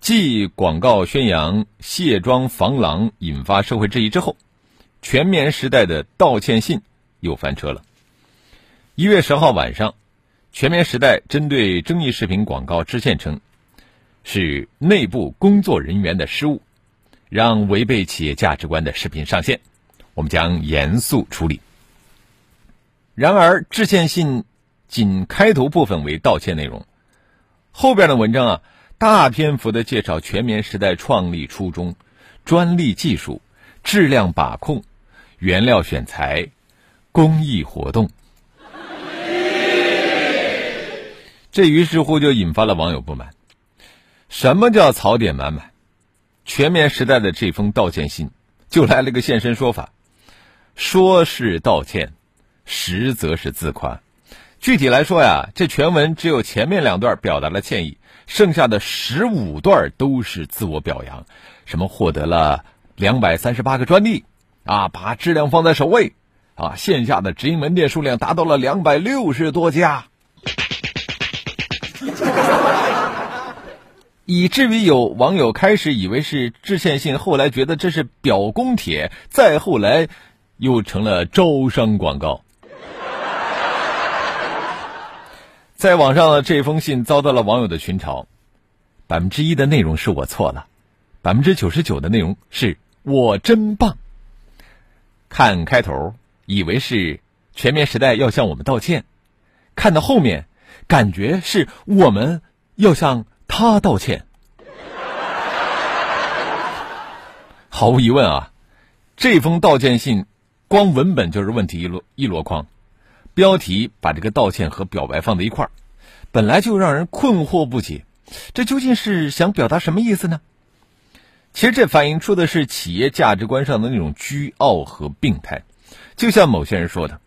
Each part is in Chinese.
继广告宣扬卸妆防狼引发社会质疑之后，全棉时代的道歉信又翻车了。一月十号晚上，全棉时代针对争议视频广告致歉称，是内部工作人员的失误，让违背企业价值观的视频上线，我们将严肃处理。然而，致歉信仅开头部分为道歉内容，后边的文章啊。大篇幅的介绍全棉时代创立初衷、专利技术、质量把控、原料选材、公益活动，这于是乎就引发了网友不满。什么叫槽点满满？全棉时代的这封道歉信就来了个现身说法，说是道歉，实则是自夸。具体来说呀，这全文只有前面两段表达了歉意。剩下的十五段都是自我表扬，什么获得了两百三十八个专利，啊，把质量放在首位，啊，线下的直营门店数量达到了两百六十多家，以至于有网友开始以为是致歉信，后来觉得这是表功帖，再后来又成了招商广告。在网上的这封信遭到了网友的群嘲，百分之一的内容是我错了，百分之九十九的内容是我真棒。看开头以为是全面时代要向我们道歉，看到后面感觉是我们要向他道歉。毫无疑问啊，这封道歉信光文本就是问题一箩一箩筐。标题把这个道歉和表白放在一块儿，本来就让人困惑不解，这究竟是想表达什么意思呢？其实这反映出的是企业价值观上的那种倨傲和病态。就像某些人说的，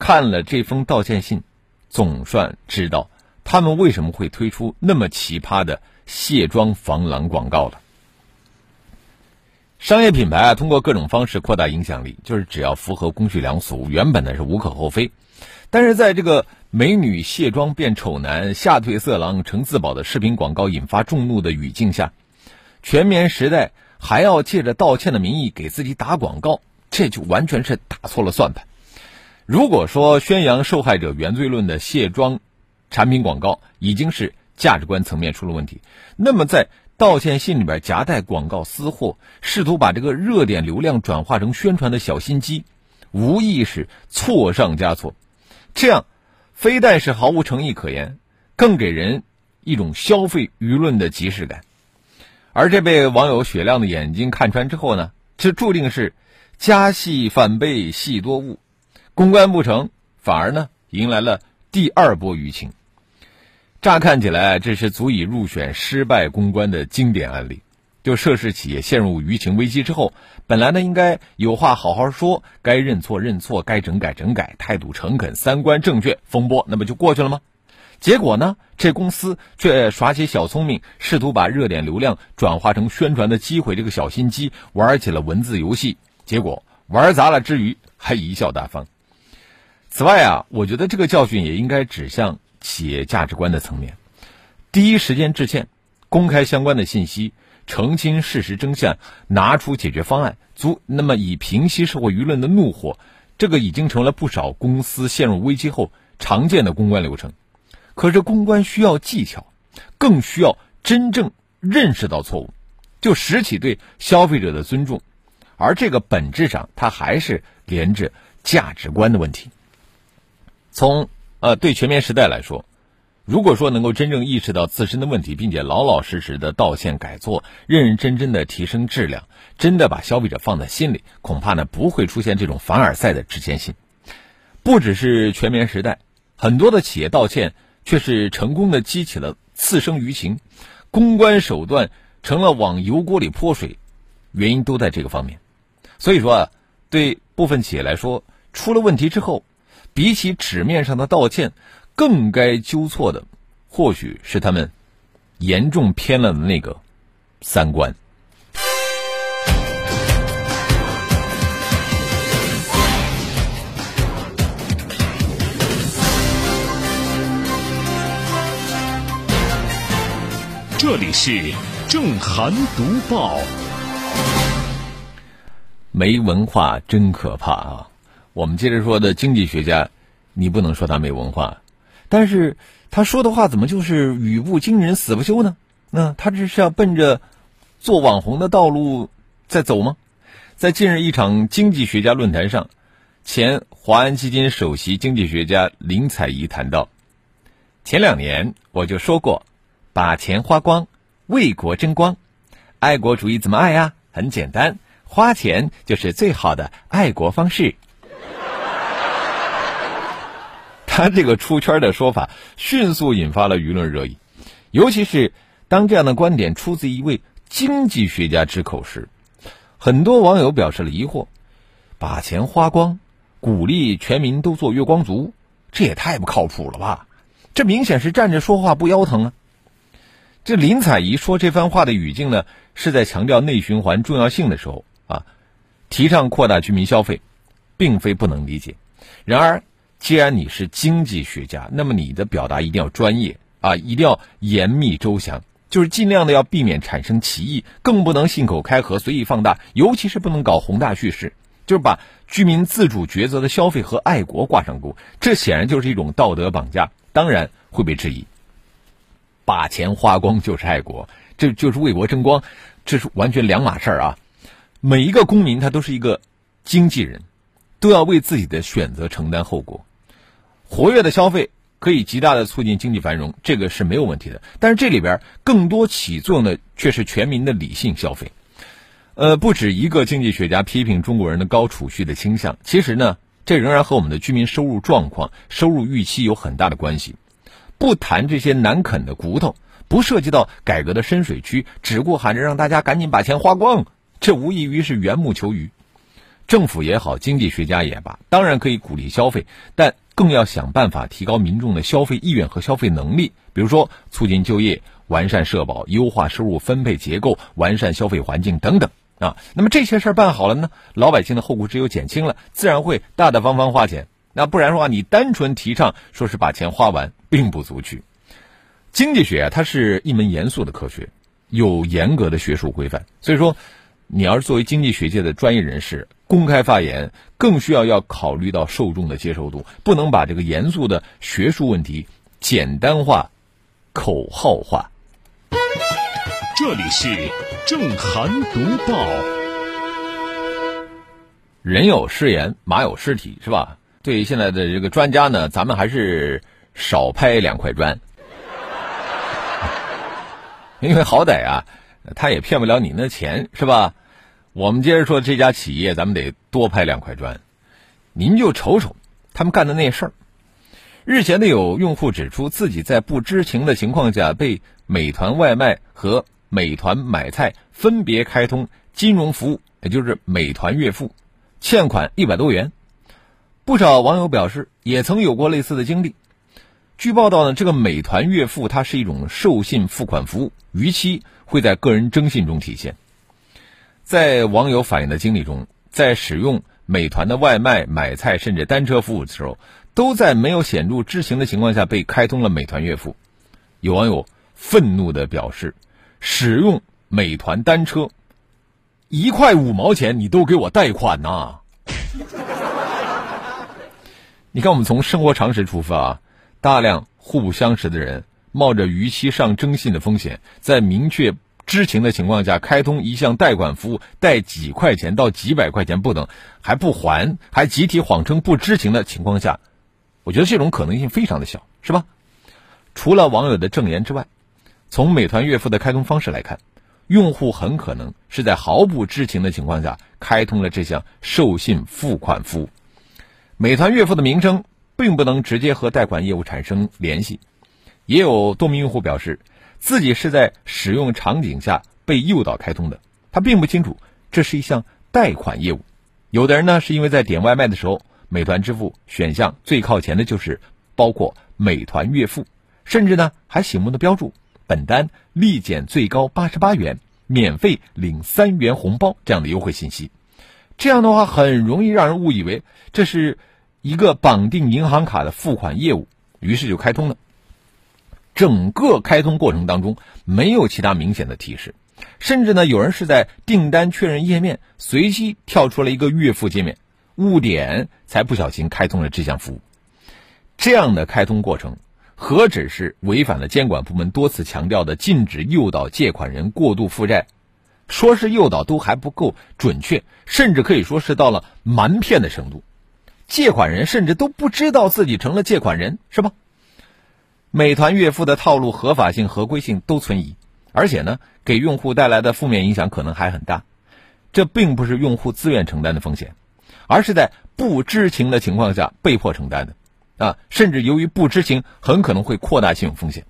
看了这封道歉信，总算知道他们为什么会推出那么奇葩的卸妆防狼广告了。商业品牌啊，通过各种方式扩大影响力，就是只要符合公序良俗，原本呢是无可厚非。但是在这个美女卸妆变丑男、吓退色狼成自保的视频广告引发众怒的语境下，全棉时代还要借着道歉的名义给自己打广告，这就完全是打错了算盘。如果说宣扬受害者原罪论的卸妆产品广告已经是价值观层面出了问题，那么在道歉信里边夹带广告私货，试图把这个热点流量转化成宣传的小心机，无疑是错上加错。这样，非但是毫无诚意可言，更给人一种消费舆论的即视感。而这被网友雪亮的眼睛看穿之后呢，这注定是加戏反被戏多误，公关不成，反而呢迎来了第二波舆情。乍看起来，这是足以入选失败公关的经典案例。就涉事企业陷入舆情危机之后，本来呢应该有话好好说，该认错认错，该整改整改，态度诚恳，三观正确，风波那不就过去了吗？结果呢，这公司却耍起小聪明，试图把热点流量转化成宣传的机会，这个小心机玩起了文字游戏，结果玩砸了之余还贻笑大方。此外啊，我觉得这个教训也应该指向企业价值观的层面，第一时间致歉，公开相关的信息。澄清事实真相，拿出解决方案，足那么以平息社会舆论的怒火，这个已经成了不少公司陷入危机后常见的公关流程。可是公关需要技巧，更需要真正认识到错误，就拾起对消费者的尊重，而这个本质上它还是连着价值观的问题。从呃对全面时代来说。如果说能够真正意识到自身的问题，并且老老实实的道歉改错，认认真真的提升质量，真的把消费者放在心里，恐怕呢不会出现这种凡尔赛的致歉信。不只是全棉时代，很多的企业道歉却是成功的激起了次生舆情，公关手段成了往油锅里泼水，原因都在这个方面。所以说啊，对部分企业来说，出了问题之后，比起纸面上的道歉，更该纠错的，或许是他们严重偏了的那个三观。这里是正涵读报。没文化真可怕啊！我们接着说的经济学家，你不能说他没文化，但是他说的话怎么就是语不惊人死不休呢？那他这是要奔着做网红的道路在走吗？在近日一场经济学家论坛上，前华安基金首席经济学家林采宜谈到：前两年我就说过。把钱花光，为国争光，爱国主义怎么爱呀？很简单，花钱就是最好的爱国方式。他这个出圈的说法迅速引发了舆论热议，尤其是当这样的观点出自一位经济学家之口时，很多网友表示了疑惑：把钱花光，鼓励全民都做月光族，这也太不靠谱了吧？这明显是站着说话不腰疼啊！这林采宜说这番话的语境呢，是在强调内循环重要性的时候啊，提倡扩大居民消费，并非不能理解。然而，既然你是经济学家，那么你的表达一定要专业啊，一定要严密周详，就是尽量的要避免产生歧义，更不能信口开河、随意放大，尤其是不能搞宏大叙事，就是把居民自主抉择的消费和爱国挂上钩，这显然就是一种道德绑架，当然会被质疑。把钱花光就是爱国，这就是为国争光，这是完全两码事儿啊！每一个公民他都是一个经纪人，都要为自己的选择承担后果。活跃的消费可以极大的促进经济繁荣，这个是没有问题的。但是这里边更多起作用的却是全民的理性消费。呃，不止一个经济学家批评中国人的高储蓄的倾向，其实呢，这仍然和我们的居民收入状况、收入预期有很大的关系。不谈这些难啃的骨头，不涉及到改革的深水区，只顾喊着让大家赶紧把钱花光，这无异于是缘木求鱼。政府也好，经济学家也罢，当然可以鼓励消费，但更要想办法提高民众的消费意愿和消费能力。比如说，促进就业、完善社保、优化收入分配结构、完善消费环境等等啊。那么这些事儿办好了呢，老百姓的后顾之忧减轻了，自然会大大方方花钱。那不然的话，你单纯提倡说是把钱花完，并不足取。经济学啊，它是一门严肃的科学，有严格的学术规范。所以说，你要是作为经济学界的专业人士公开发言，更需要要考虑到受众的接受度，不能把这个严肃的学术问题简单化、口号化。这里是正涵读报。人有失言，马有失蹄，是吧？对现在的这个专家呢，咱们还是少拍两块砖，因为好歹啊，他也骗不了你那钱，是吧？我们接着说这家企业，咱们得多拍两块砖。您就瞅瞅他们干的那事儿。日前呢，有用户指出自己在不知情的情况下被美团外卖和美团买菜分别开通金融服务，也就是美团月付，欠款一百多元。不少网友表示，也曾有过类似的经历。据报道呢，这个美团月付它是一种授信付款服务，逾期会在个人征信中体现。在网友反映的经历中，在使用美团的外卖、买菜甚至单车服务的时候，都在没有显著知情的情况下被开通了美团月付。有网友愤怒的表示：“使用美团单车，一块五毛钱你都给我贷款呐！”你看，我们从生活常识出发啊，大量互不相识的人冒着逾期上征信的风险，在明确知情的情况下开通一项贷款服务，贷几块钱到几百块钱不等，还不还，还集体谎称不知情的情况下，我觉得这种可能性非常的小，是吧？除了网友的证言之外，从美团月付的开通方式来看，用户很可能是在毫不知情的情况下开通了这项授信付款服务。美团月付的名称并不能直接和贷款业务产生联系，也有多名用户表示，自己是在使用场景下被诱导开通的，他并不清楚这是一项贷款业务。有的人呢，是因为在点外卖的时候，美团支付选项最靠前的就是包括美团月付，甚至呢还醒目的标注本单立减最高八十八元，免费领三元红包这样的优惠信息。这样的话，很容易让人误以为这是一个绑定银行卡的付款业务，于是就开通了。整个开通过程当中没有其他明显的提示，甚至呢，有人是在订单确认页面随机跳出了一个月付界面，误点才不小心开通了这项服务。这样的开通过程，何止是违反了监管部门多次强调的禁止诱导借款人过度负债？说是诱导都还不够准确，甚至可以说是到了瞒骗的程度。借款人甚至都不知道自己成了借款人，是吧？美团月付的套路合法性、合规性都存疑，而且呢，给用户带来的负面影响可能还很大。这并不是用户自愿承担的风险，而是在不知情的情况下被迫承担的，啊，甚至由于不知情，很可能会扩大信用风险。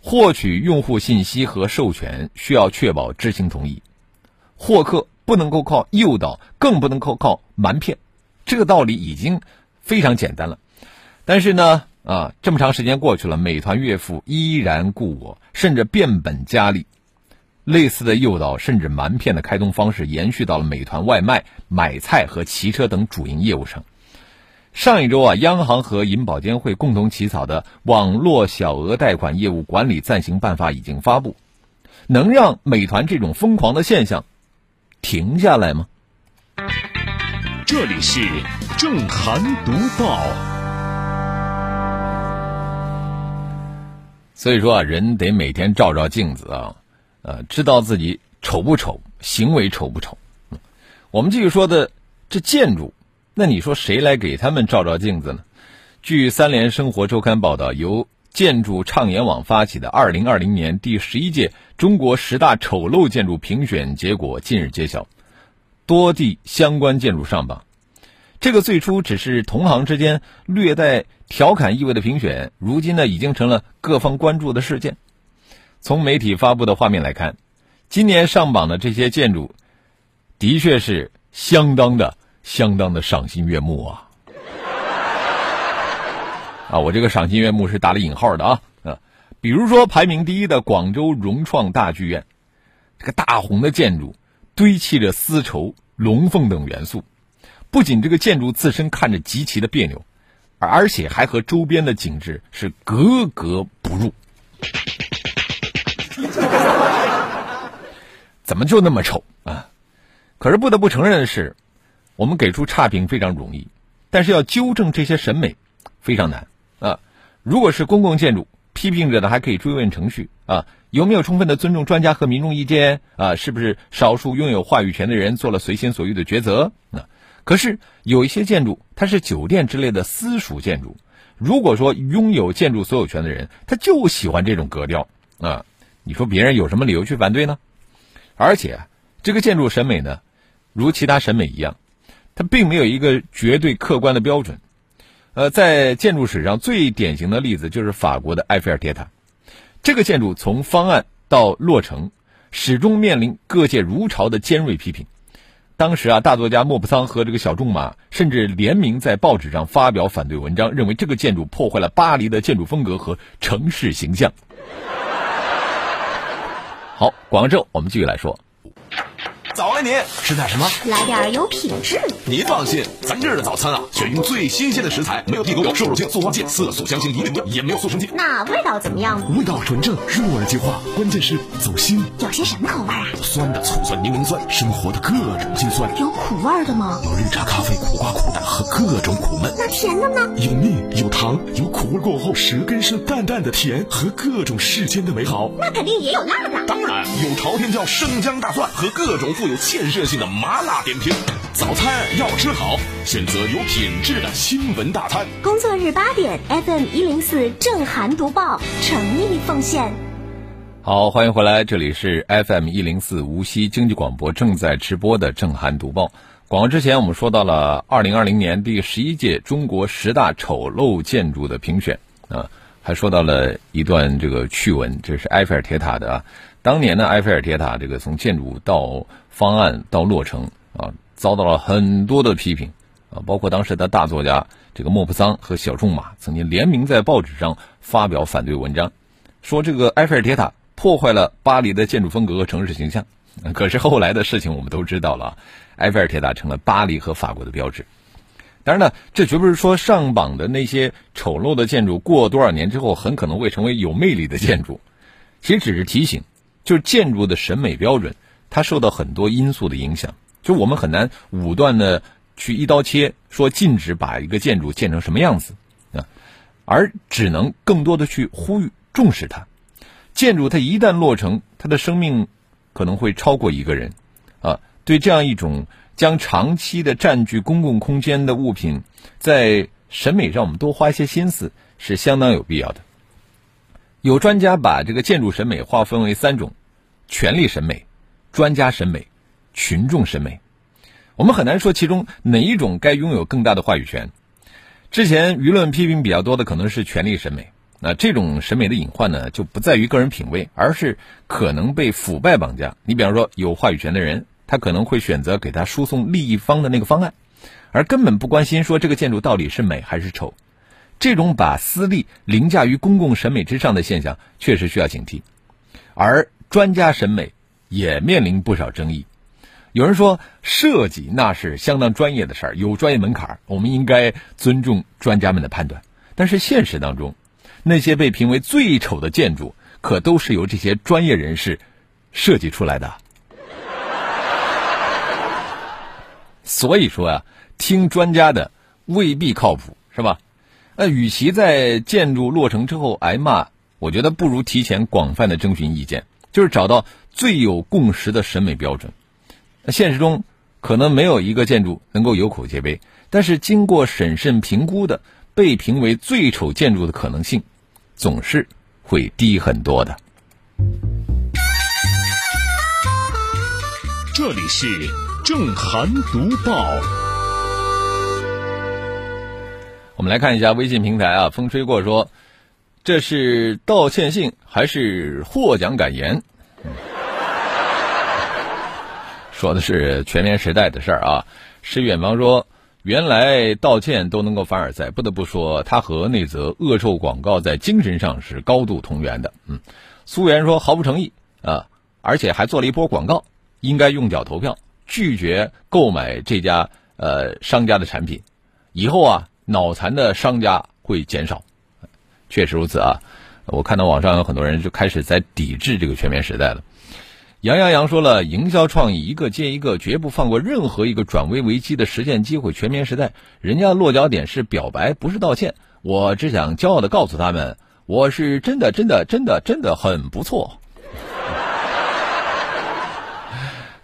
获取用户信息和授权需要确保知情同意，获客不能够靠诱导，更不能够靠瞒骗，这个道理已经非常简单了。但是呢？啊，这么长时间过去了，美团月付依然故我，甚至变本加厉。类似的诱导甚至瞒骗的开通方式延续到了美团外卖、买菜和骑车等主营业务上。上一周啊，央行和银保监会共同起草的《网络小额贷款业务管理暂行办法》已经发布，能让美团这种疯狂的现象停下来吗？这里是正涵读报。所以说啊，人得每天照照镜子啊，呃，知道自己丑不丑，行为丑不丑。我们继续说的这建筑，那你说谁来给他们照照镜子呢？据三联生活周刊报道，由建筑畅言网发起的二零二零年第十一届中国十大丑陋建筑评选结果近日揭晓，多地相关建筑上榜。这个最初只是同行之间略带调侃意味的评选，如今呢已经成了各方关注的事件。从媒体发布的画面来看，今年上榜的这些建筑，的确是相当的、相当的赏心悦目啊！啊，我这个赏心悦目是打了引号的啊啊！比如说排名第一的广州融创大剧院，这个大红的建筑堆砌着丝绸、龙凤等元素。不仅这个建筑自身看着极其的别扭，而且还和周边的景致是格格不入。怎么就那么丑啊？可是不得不承认的是，我们给出差评非常容易，但是要纠正这些审美非常难啊。如果是公共建筑，批评者呢还可以追问程序啊，有没有充分的尊重专家和民众意见啊？是不是少数拥有话语权的人做了随心所欲的抉择啊？可是有一些建筑，它是酒店之类的私属建筑。如果说拥有建筑所有权的人，他就喜欢这种格调啊，你说别人有什么理由去反对呢？而且这个建筑审美呢，如其他审美一样，它并没有一个绝对客观的标准。呃，在建筑史上最典型的例子就是法国的埃菲尔铁塔，这个建筑从方案到落成，始终面临各界如潮的尖锐批评。当时啊，大作家莫泊桑和这个小仲马甚至联名在报纸上发表反对文章，认为这个建筑破坏了巴黎的建筑风格和城市形象。好，广州，我们继续来说。早了，您吃点什么？来点有品质。您放心，咱这儿的早餐啊，选用最新鲜的食材，没有地沟油、瘦肉精、塑化剂、色素香精、一定也没有塑成剂。那味道怎么样？味道纯正，入耳即化，关键是走心。有些什么口味啊？酸的醋酸、柠檬酸，生活的各种辛酸。有苦味的吗？有绿茶、咖啡、苦瓜、苦胆和各种苦闷。那甜的呢？有蜜，有糖，有苦味过后舌根是淡淡的甜和各种世间的美好。那肯定也有辣的。当然有朝天椒、生姜、大蒜和各种。富有建设性的麻辣点评，早餐要吃好，选择有品质的新闻大餐。工作日八点，FM 一零四正涵读报，诚意奉献。好，欢迎回来，这里是 FM 一零四无锡经济广播正在直播的正涵读报。广告之前，我们说到了二零二零年第十一届中国十大丑陋建筑的评选啊，还说到了一段这个趣闻，这是埃菲尔铁塔的啊。当年呢，埃菲尔铁塔这个从建筑到方案到落成啊，遭到了很多的批评啊，包括当时的大作家这个莫泊桑和小仲马曾经联名在报纸上发表反对文章，说这个埃菲尔铁塔破坏了巴黎的建筑风格和城市形象。可是后来的事情我们都知道了，埃菲尔铁塔成了巴黎和法国的标志。当然呢，这绝不是说上榜的那些丑陋的建筑过多少年之后很可能会成为有魅力的建筑。其实只是提醒，就是建筑的审美标准，它受到很多因素的影响。就我们很难武断的去一刀切，说禁止把一个建筑建成什么样子啊，而只能更多的去呼吁重视它。建筑它一旦落成，它的生命可能会超过一个人啊。对这样一种。将长期的占据公共空间的物品，在审美上我们多花一些心思是相当有必要的。有专家把这个建筑审美划分为三种：权力审美、专家审美、群众审美。我们很难说其中哪一种该拥有更大的话语权。之前舆论批评比较多的可能是权力审美。那这种审美的隐患呢，就不在于个人品味，而是可能被腐败绑架。你比方说，有话语权的人。他可能会选择给他输送利益方的那个方案，而根本不关心说这个建筑到底是美还是丑。这种把私利凌驾于公共审美之上的现象，确实需要警惕。而专家审美也面临不少争议。有人说，设计那是相当专业的事儿，有专业门槛，我们应该尊重专家们的判断。但是现实当中，那些被评为最丑的建筑，可都是由这些专业人士设计出来的。所以说啊，听专家的未必靠谱，是吧？那与其在建筑落成之后挨骂，我觉得不如提前广泛的征询意见，就是找到最有共识的审美标准。那现实中可能没有一个建筑能够有口皆碑，但是经过审慎评估的被评为最丑建筑的可能性，总是会低很多的。这里是。正涵读报，我们来看一下微信平台啊。风吹过说，这是道歉信还是获奖感言？说的是全棉时代的事儿啊。诗远方说，原来道歉都能够凡尔赛，不得不说，他和那则恶臭广告在精神上是高度同源的。嗯，苏源说毫不诚意啊，而且还做了一波广告，应该用脚投票。拒绝购买这家呃商家的产品，以后啊脑残的商家会减少，确实如此啊！我看到网上有很多人就开始在抵制这个全面时代了。杨阳洋说了，营销创意一个接一个，绝不放过任何一个转危为机的实现机会。全面时代，人家落脚点是表白，不是道歉。我只想骄傲的告诉他们，我是真的真的真的真的很不错。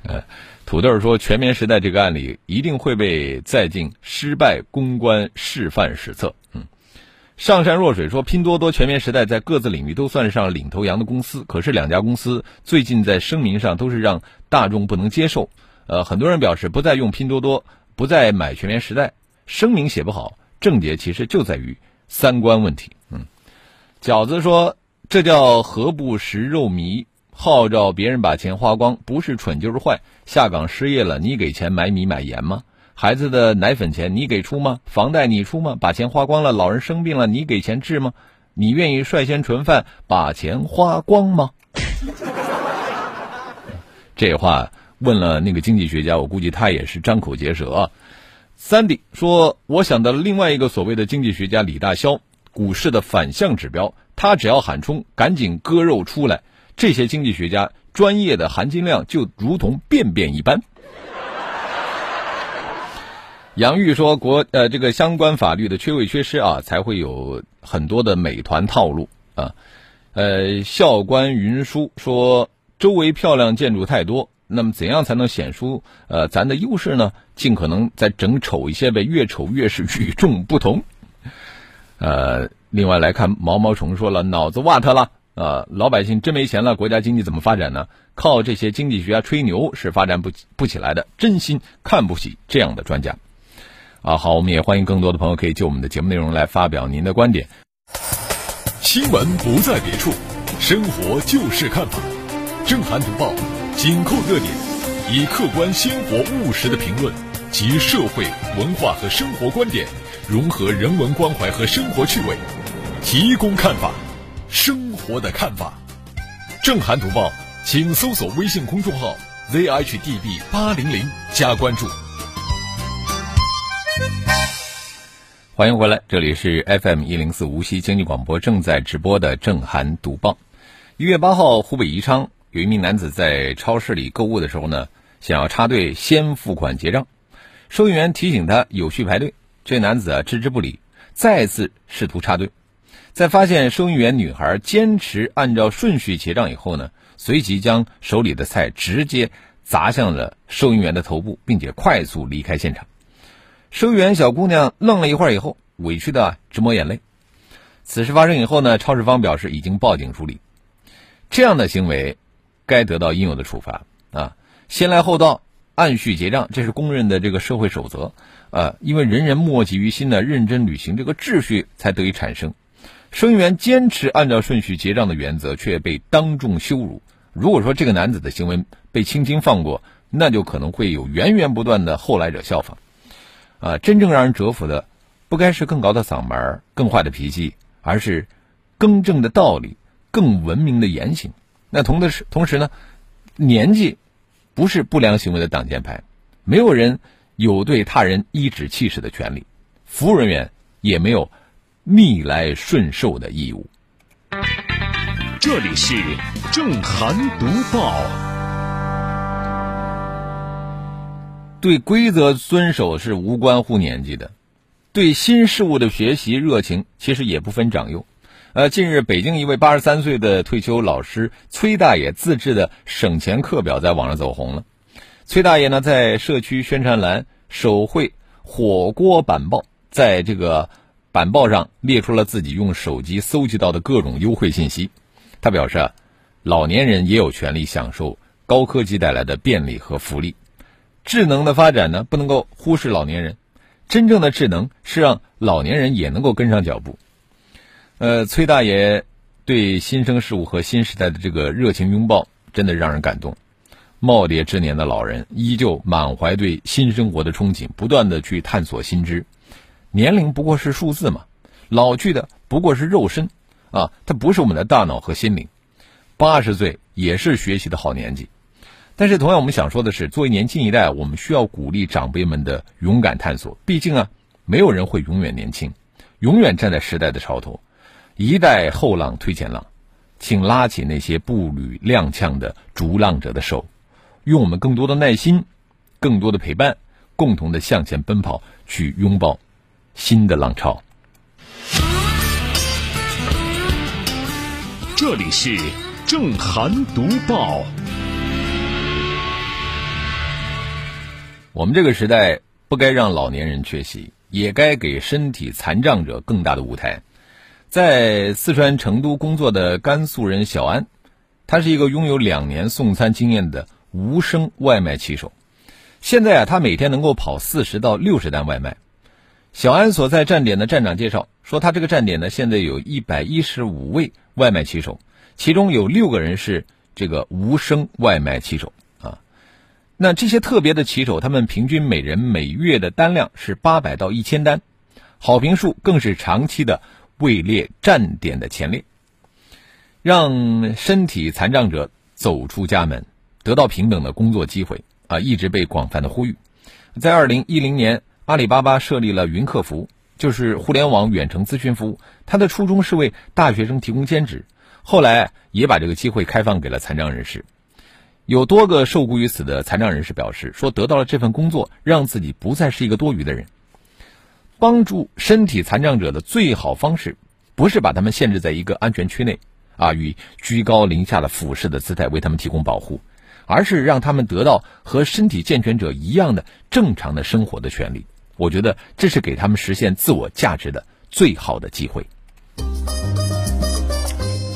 呃。土豆说：“全棉时代这个案例一定会被载进失败公关示范史册。”嗯，上善若水说：“拼多多、全棉时代在各自领域都算上领头羊的公司，可是两家公司最近在声明上都是让大众不能接受。呃，很多人表示不再用拼多多，不再买全棉时代，声明写不好，症结其实就在于三观问题。”嗯，饺子说：“这叫何不食肉糜？”号召别人把钱花光，不是蠢就是坏。下岗失业了，你给钱买米买盐吗？孩子的奶粉钱你给出吗？房贷你出吗？把钱花光了，老人生病了，你给钱治吗？你愿意率先纯饭把钱花光吗？这话问了那个经济学家，我估计他也是张口结舌。三弟说，我想到了另外一个所谓的经济学家李大霄，股市的反向指标，他只要喊冲，赶紧割肉出来。这些经济学家专业的含金量就如同便便一般。杨玉说：“国呃，这个相关法律的缺位缺失啊，才会有很多的美团套路啊。”呃，校官云书说：“周围漂亮建筑太多，那么怎样才能显出呃咱的优势呢？尽可能再整丑一些呗，越丑越是与众不同。”呃，另外来看毛毛虫说了：“脑子瓦特了。”呃，老百姓真没钱了，国家经济怎么发展呢？靠这些经济学家吹牛是发展不不起来的。真心看不起这样的专家。啊，好，我们也欢迎更多的朋友可以就我们的节目内容来发表您的观点。新闻不在别处，生活就是看法。正涵读报，紧扣热点，以客观鲜活务实的评论及社会文化和生活观点，融合人文关怀和生活趣味，提供看法，生活的看法。正涵读报，请搜索微信公众号 zhdb 八零零加关注。欢迎回来，这里是 FM 一零四无锡经济广播正在直播的正涵读报。一月八号，湖北宜昌有一名男子在超市里购物的时候呢，想要插队先付款结账，收银员提醒他有序排队，这男子啊置之不理，再次试图插队，在发现收银员女孩坚持按照顺序结账以后呢，随即将手里的菜直接砸向了收银员的头部，并且快速离开现场。收银员小姑娘愣了一会儿以后，委屈的直抹眼泪。此事发生以后呢，超市方表示已经报警处理。这样的行为，该得到应有的处罚啊！先来后到，按序结账，这是公认的这个社会守则啊！因为人人莫急于心呢，认真履行这个秩序才得以产生。收银员坚持按照顺序结账的原则，却被当众羞辱。如果说这个男子的行为被轻轻放过，那就可能会有源源不断的后来者效仿。啊，真正让人折服的，不该是更高的嗓门、更坏的脾气，而是更正的道理、更文明的言行。那同的是同时呢，年纪不是不良行为的挡箭牌，没有人有对他人颐指气使的权利，服务人员也没有逆来顺受的义务。这里是正涵读报。对规则遵守是无关乎年纪的，对新事物的学习热情其实也不分长幼。呃，近日北京一位八十三岁的退休老师崔大爷自制的省钱课表在网上走红了。崔大爷呢，在社区宣传栏手绘火锅板报，在这个板报上列出了自己用手机搜集到的各种优惠信息。他表示啊，老年人也有权利享受高科技带来的便利和福利。智能的发展呢，不能够忽视老年人。真正的智能是让老年人也能够跟上脚步。呃，崔大爷对新生事物和新时代的这个热情拥抱，真的让人感动。耄耋之年的老人依旧满怀对新生活的憧憬，不断的去探索新知。年龄不过是数字嘛，老去的不过是肉身啊，它不是我们的大脑和心灵。八十岁也是学习的好年纪。但是，同样我们想说的是，作为年轻一代，我们需要鼓励长辈们的勇敢探索。毕竟啊，没有人会永远年轻，永远站在时代的潮头。一代后浪推前浪，请拉起那些步履踉跄的逐浪者的手，用我们更多的耐心、更多的陪伴，共同的向前奔跑，去拥抱新的浪潮。这里是正涵读报。我们这个时代不该让老年人缺席，也该给身体残障者更大的舞台。在四川成都工作的甘肃人小安，他是一个拥有两年送餐经验的无声外卖骑手。现在啊，他每天能够跑四十到六十单外卖。小安所在站点的站长介绍说，他这个站点呢，现在有一百一十五位外卖骑手，其中有六个人是这个无声外卖骑手啊。那这些特别的骑手，他们平均每人每月的单量是八百到一千单，好评数更是长期的位列站点的前列。让身体残障者走出家门，得到平等的工作机会啊，一直被广泛的呼吁。在二零一零年，阿里巴巴设立了云客服，就是互联网远程咨询服务。它的初衷是为大学生提供兼职，后来也把这个机会开放给了残障人士。有多个受雇于此的残障人士表示，说得到了这份工作，让自己不再是一个多余的人。帮助身体残障者的最好方式，不是把他们限制在一个安全区内，啊，以居高临下的俯视的姿态为他们提供保护，而是让他们得到和身体健全者一样的正常的生活的权利。我觉得这是给他们实现自我价值的最好的机会。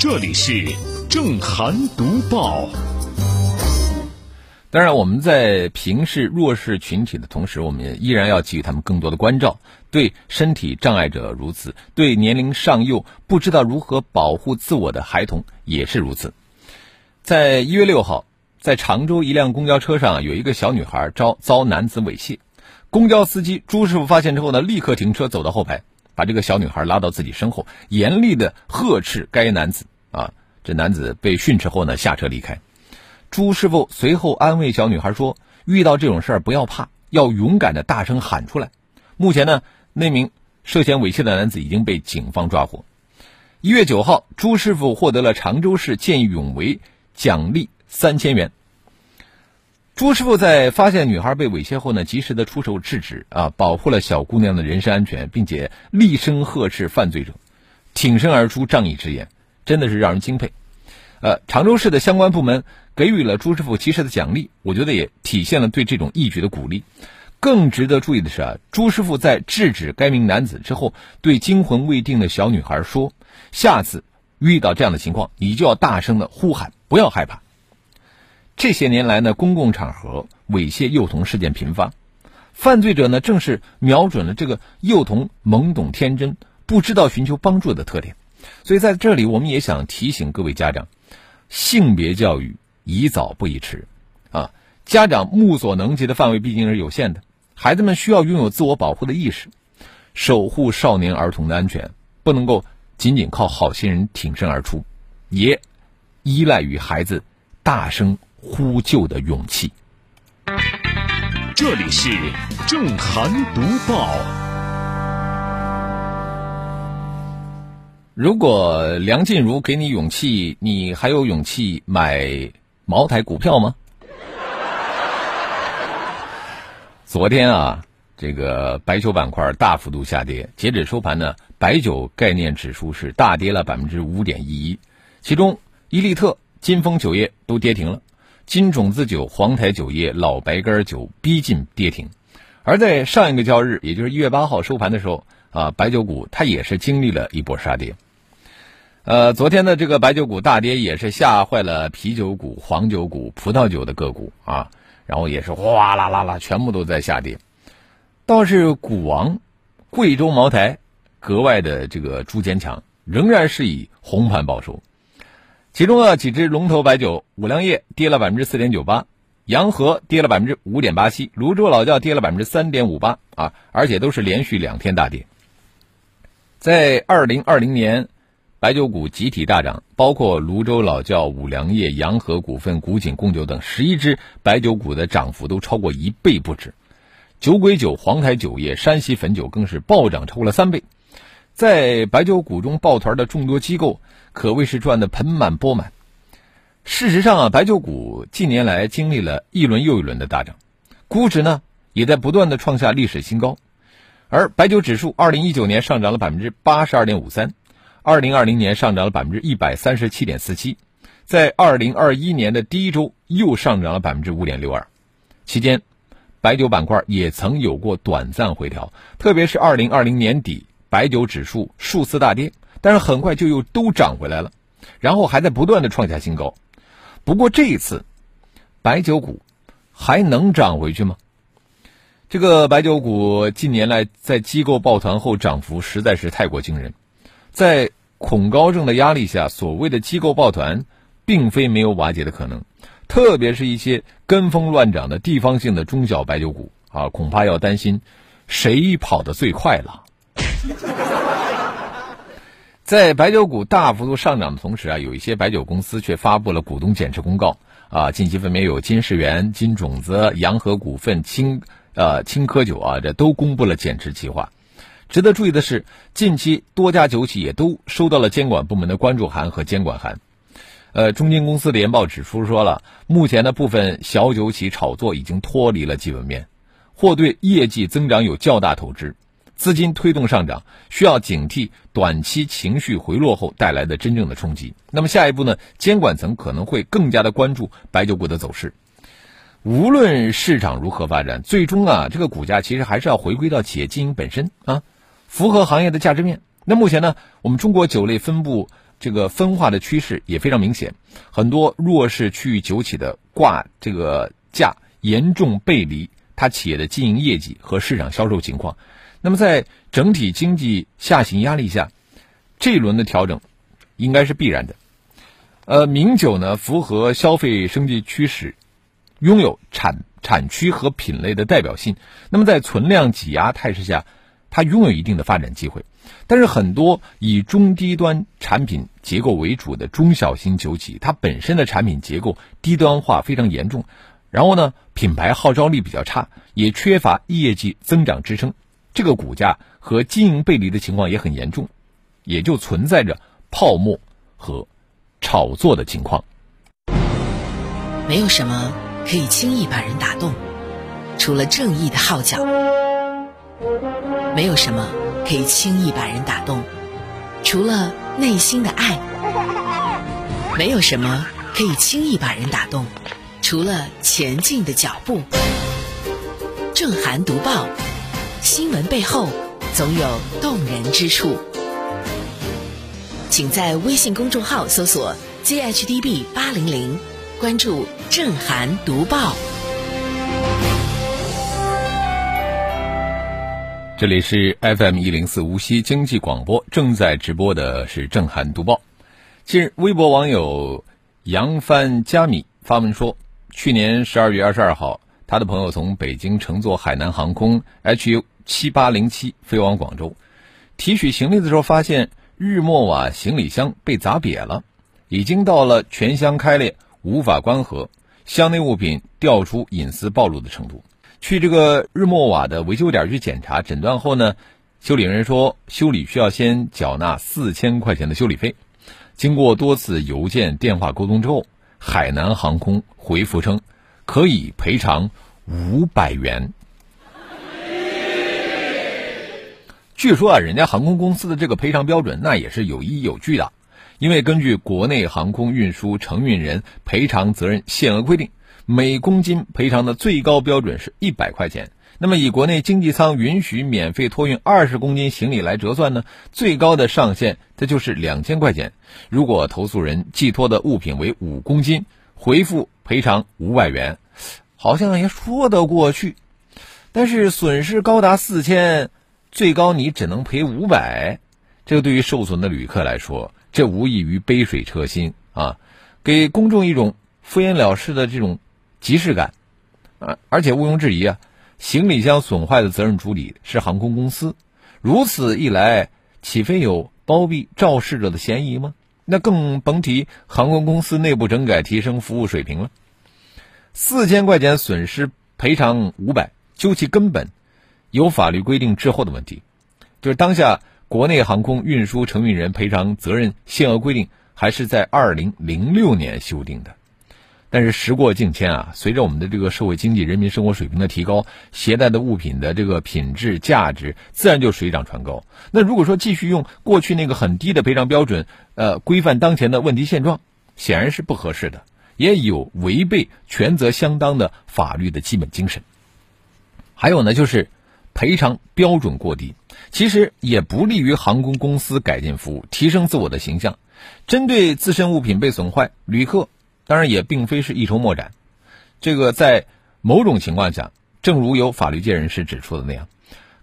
这里是正涵读报。当然，我们在平视弱势群体的同时，我们也依然要给予他们更多的关照。对身体障碍者如此，对年龄尚幼、不知道如何保护自我的孩童也是如此。在一月六号，在常州一辆公交车上，有一个小女孩遭遭男子猥亵。公交司机朱师傅发现之后呢，立刻停车走到后排，把这个小女孩拉到自己身后，严厉的呵斥该男子。啊，这男子被训斥后呢，下车离开。朱师傅随后安慰小女孩说：“遇到这种事儿不要怕，要勇敢的大声喊出来。”目前呢，那名涉嫌猥亵的男子已经被警方抓获。一月九号，朱师傅获得了常州市见义勇为奖励三千元。朱师傅在发现女孩被猥亵后呢，及时的出手制止啊，保护了小姑娘的人身安全，并且厉声呵斥犯罪者，挺身而出，仗义直言，真的是让人敬佩。呃，常州市的相关部门给予了朱师傅及时的奖励，我觉得也体现了对这种义举的鼓励。更值得注意的是啊，朱师傅在制止该名男子之后，对惊魂未定的小女孩说：“下次遇到这样的情况，你就要大声的呼喊，不要害怕。”这些年来呢，公共场合猥亵幼童事件频发，犯罪者呢正是瞄准了这个幼童懵懂天真、不知道寻求帮助的特点。所以在这里，我们也想提醒各位家长。性别教育宜早不宜迟，啊，家长目所能及的范围毕竟是有限的，孩子们需要拥有自我保护的意识，守护少年儿童的安全，不能够仅仅靠好心人挺身而出，也依赖于孩子大声呼救的勇气。这里是正涵读报。如果梁静茹给你勇气，你还有勇气买茅台股票吗？昨天啊，这个白酒板块大幅度下跌，截止收盘呢，白酒概念指数是大跌了百分之五点一一，其中伊利特、金丰酒业都跌停了，金种子酒、黄台酒业、老白干酒逼近跌停，而在上一个交易日，也就是一月八号收盘的时候啊，白酒股它也是经历了一波杀跌。呃，昨天的这个白酒股大跌，也是吓坏了啤酒股、黄酒股、葡萄酒的个股啊，然后也是哗啦啦啦，全部都在下跌。倒是股王贵州茅台格外的这个猪坚强，仍然是以红盘报收。其中啊，几只龙头白酒，五粮液跌了百分之四点九八，洋河跌了百分之五点八七，泸州老窖跌了百分之三点五八啊，而且都是连续两天大跌。在二零二零年。白酒股集体大涨，包括泸州老窖、五粮液、洋河股份、古井贡酒等十一只白酒股的涨幅都超过一倍不止。酒鬼酒、黄台酒业、山西汾酒更是暴涨超过了三倍。在白酒股中抱团的众多机构可谓是赚得盆满钵满。事实上啊，白酒股近年来经历了一轮又一轮的大涨，估值呢也在不断的创下历史新高。而白酒指数二零一九年上涨了百分之八十二点五三。二零二零年上涨了百分之一百三十七点四七，在二零二一年的第一周又上涨了百分之五点六二，期间，白酒板块也曾有过短暂回调，特别是二零二零年底，白酒指数数次大跌，但是很快就又都涨回来了，然后还在不断的创下新高。不过这一次，白酒股还能涨回去吗？这个白酒股近年来在机构抱团后涨幅实在是太过惊人。在恐高症的压力下，所谓的机构抱团，并非没有瓦解的可能。特别是一些跟风乱涨的地方性的中小白酒股啊，恐怕要担心谁跑得最快了。在白酒股大幅度上涨的同时啊，有一些白酒公司却发布了股东减持公告啊，近期分别有金世元、金种子、洋河股份、青呃青稞酒啊，这都公布了减持计划。值得注意的是，近期多家酒企也都收到了监管部门的关注函和监管函。呃，中金公司的研报指出说了，目前的部分小酒企炒作已经脱离了基本面，或对业绩增长有较大透支，资金推动上涨，需要警惕短期情绪回落后带来的真正的冲击。那么下一步呢？监管层可能会更加的关注白酒股的走势。无论市场如何发展，最终啊，这个股价其实还是要回归到企业经营本身啊。符合行业的价值面。那目前呢，我们中国酒类分布这个分化的趋势也非常明显，很多弱势区域酒企的挂这个价严重背离它企业的经营业绩和市场销售情况。那么在整体经济下行压力下，这一轮的调整应该是必然的。呃，名酒呢符合消费升级趋势，拥有产产区和品类的代表性。那么在存量挤压态势下，它拥有一定的发展机会。但是很多以中低端产品结构为主的中小型酒企，它本身的产品结构低端化非常严重，然后呢，品牌号召力比较差，也缺乏业绩增长支撑，这个股价和经营背离的情况也很严重，也就存在着泡沫和炒作的情况。没有什么可以轻易把人打动，除了正义的号角；没有什么。可以轻易把人打动，除了内心的爱，没有什么可以轻易把人打动，除了前进的脚步。正涵读报，新闻背后总有动人之处。请在微信公众号搜索 “zhdb 八零零”，关注正涵读报。这里是 FM 一零四无锡经济广播，正在直播的是正涵读报。近日，微博网友杨帆加米发文说，去年十二月二十二号，他的朋友从北京乘坐海南航空 HU 七八零七飞往广州，提取行李的时候发现日莫瓦行李箱被砸瘪了，已经到了全箱开裂、无法关合、箱内物品掉出、隐私暴露的程度。去这个日莫瓦的维修点去检查诊断后呢，修理人说修理需要先缴纳四千块钱的修理费。经过多次邮件、电话沟通之后，海南航空回复称可以赔偿五百元。据说啊，人家航空公司的这个赔偿标准那也是有依有据的，因为根据国内航空运输承运人赔偿责任限额规定。每公斤赔偿的最高标准是一百块钱。那么以国内经济舱允许免费托运二十公斤行李来折算呢？最高的上限这就是两千块钱。如果投诉人寄托的物品为五公斤，回复赔偿五百元，好像也说得过去。但是损失高达四千，最高你只能赔五百，这个对于受损的旅客来说，这无异于杯水车薪啊，给公众一种敷衍了事的这种。即视感，啊，而且毋庸置疑啊，行李箱损坏的责任处理是航空公司，如此一来，岂非有包庇肇事者的嫌疑吗？那更甭提航空公司内部整改、提升服务水平了。四千块钱损失赔偿五百，究其根本，有法律规定滞后的问题，就是当下国内航空运输承运人赔偿责任限额规定还是在二零零六年修订的。但是时过境迁啊，随着我们的这个社会经济、人民生活水平的提高，携带的物品的这个品质、价值自然就水涨船高。那如果说继续用过去那个很低的赔偿标准，呃，规范当前的问题现状，显然是不合适的，也有违背权责相当的法律的基本精神。还有呢，就是赔偿标准过低，其实也不利于航空公司改进服务、提升自我的形象。针对自身物品被损坏，旅客。当然也并非是一筹莫展，这个在某种情况下，正如有法律界人士指出的那样，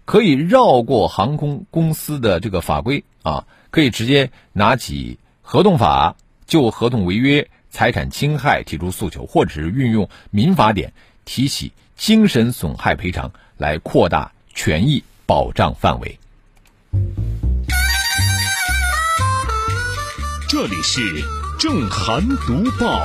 可以绕过航空公司的这个法规啊，可以直接拿起合同法就合同违约、财产侵害提出诉求，或者是运用民法典提起精神损害赔偿来扩大权益保障范围。这里是。正涵读报。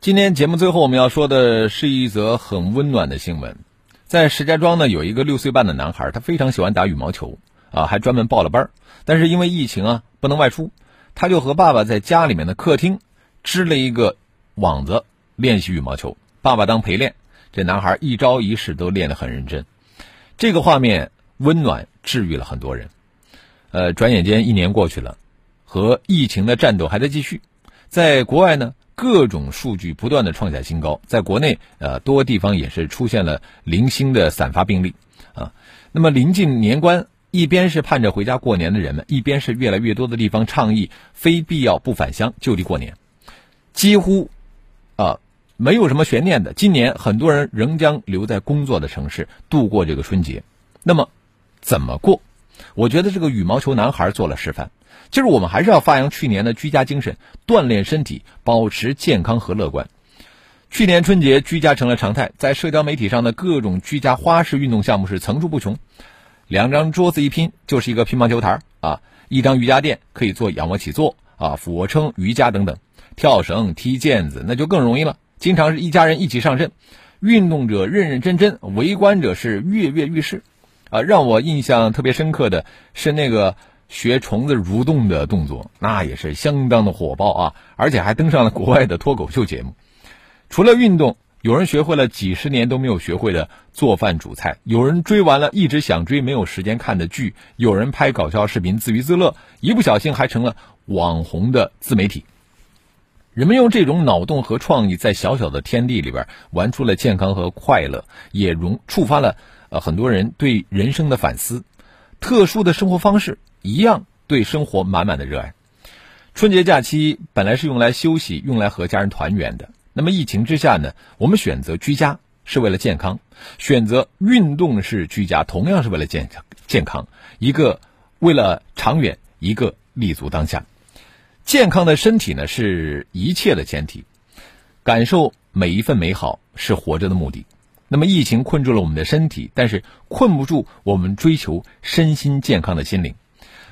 今天节目最后我们要说的是一则很温暖的新闻，在石家庄呢有一个六岁半的男孩，他非常喜欢打羽毛球啊，还专门报了班但是因为疫情啊不能外出，他就和爸爸在家里面的客厅支了一个网子练习羽毛球，爸爸当陪练，这男孩一招一式都练得很认真，这个画面温暖治愈了很多人。呃，转眼间一年过去了，和疫情的战斗还在继续。在国外呢，各种数据不断的创下新高；在国内，呃，多地方也是出现了零星的散发病例。啊，那么临近年关，一边是盼着回家过年的人们，一边是越来越多的地方倡议非必要不返乡，就地过年。几乎，啊，没有什么悬念的，今年很多人仍将留在工作的城市度过这个春节。那么，怎么过？我觉得这个羽毛球男孩做了示范。就是我们还是要发扬去年的居家精神，锻炼身体，保持健康和乐观。去年春节居家成了常态，在社交媒体上的各种居家花式运动项目是层出不穷。两张桌子一拼就是一个乒乓球台啊，一张瑜伽垫可以做仰卧起坐啊、俯卧撑、瑜伽等等，跳绳、踢毽子那就更容易了。经常是一家人一起上阵，运动者认认真真，围观者是跃跃欲试。啊，让我印象特别深刻的是那个学虫子蠕动的动作，那也是相当的火爆啊，而且还登上了国外的脱口秀节目。除了运动，有人学会了几十年都没有学会的做饭煮菜，有人追完了一直想追没有时间看的剧，有人拍搞笑视频自娱自乐，一不小心还成了网红的自媒体。人们用这种脑洞和创意，在小小的天地里边玩出了健康和快乐，也融触发了呃很多人对人生的反思。特殊的生活方式一样对生活满满的热爱。春节假期本来是用来休息、用来和家人团圆的。那么疫情之下呢，我们选择居家是为了健康，选择运动式居家同样是为了健。健康，一个为了长远，一个立足当下。健康的身体呢，是一切的前提。感受每一份美好是活着的目的。那么疫情困住了我们的身体，但是困不住我们追求身心健康的心灵。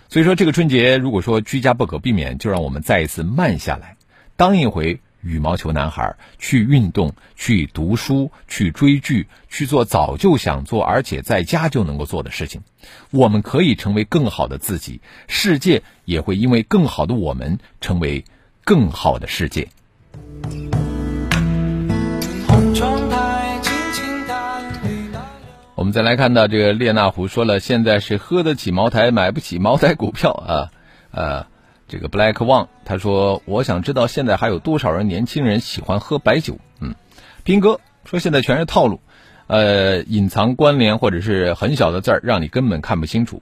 所以说，这个春节如果说居家不可避免，就让我们再一次慢下来，当一回。羽毛球男孩去运动、去读书、去追剧、去做早就想做而且在家就能够做的事情，我们可以成为更好的自己，世界也会因为更好的我们成为更好的世界。我们再来看到这个列那湖说了，现在是喝得起茅台，买不起茅台股票啊，呃。这个 Black One 他说：“我想知道现在还有多少人年轻人喜欢喝白酒？”嗯，斌哥说：“现在全是套路，呃，隐藏关联或者是很小的字儿，让你根本看不清楚。”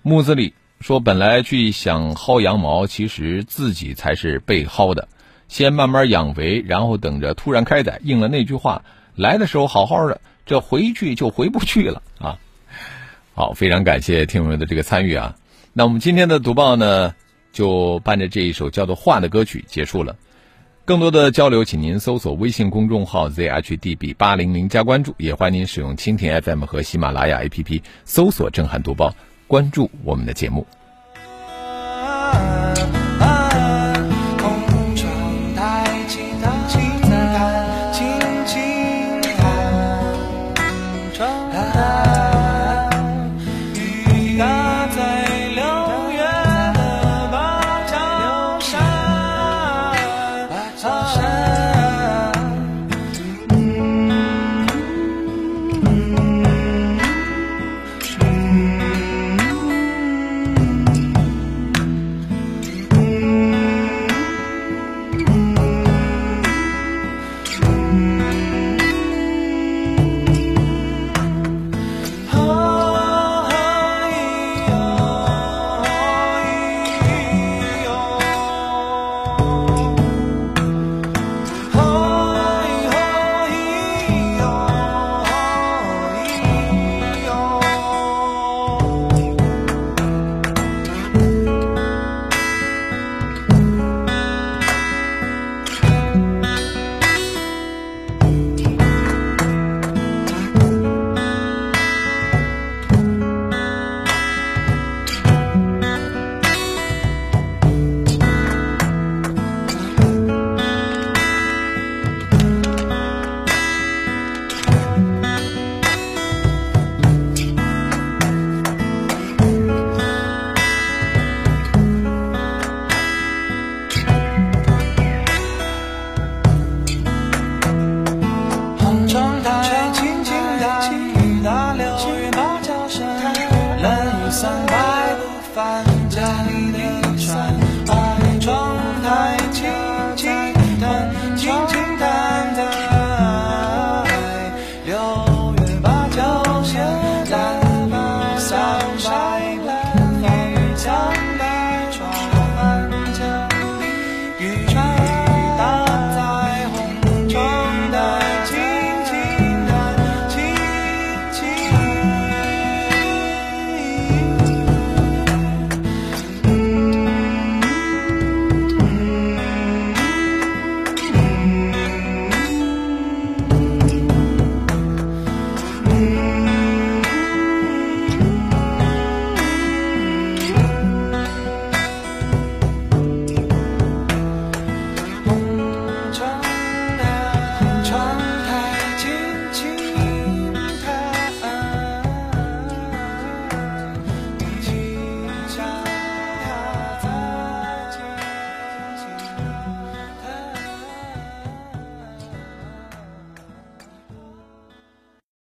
木子里说：“本来去想薅羊毛，其实自己才是被薅的。先慢慢养肥，然后等着突然开宰。应了那句话，来的时候好好的，这回去就回不去了啊！”好，非常感谢听友们的这个参与啊。那我们今天的读报呢？就伴着这一首叫做《画》的歌曲结束了。更多的交流，请您搜索微信公众号 zhdb 八零零加关注，也欢迎您使用蜻蜓 FM 和喜马拉雅 APP 搜索“震撼读报”，关注我们的节目。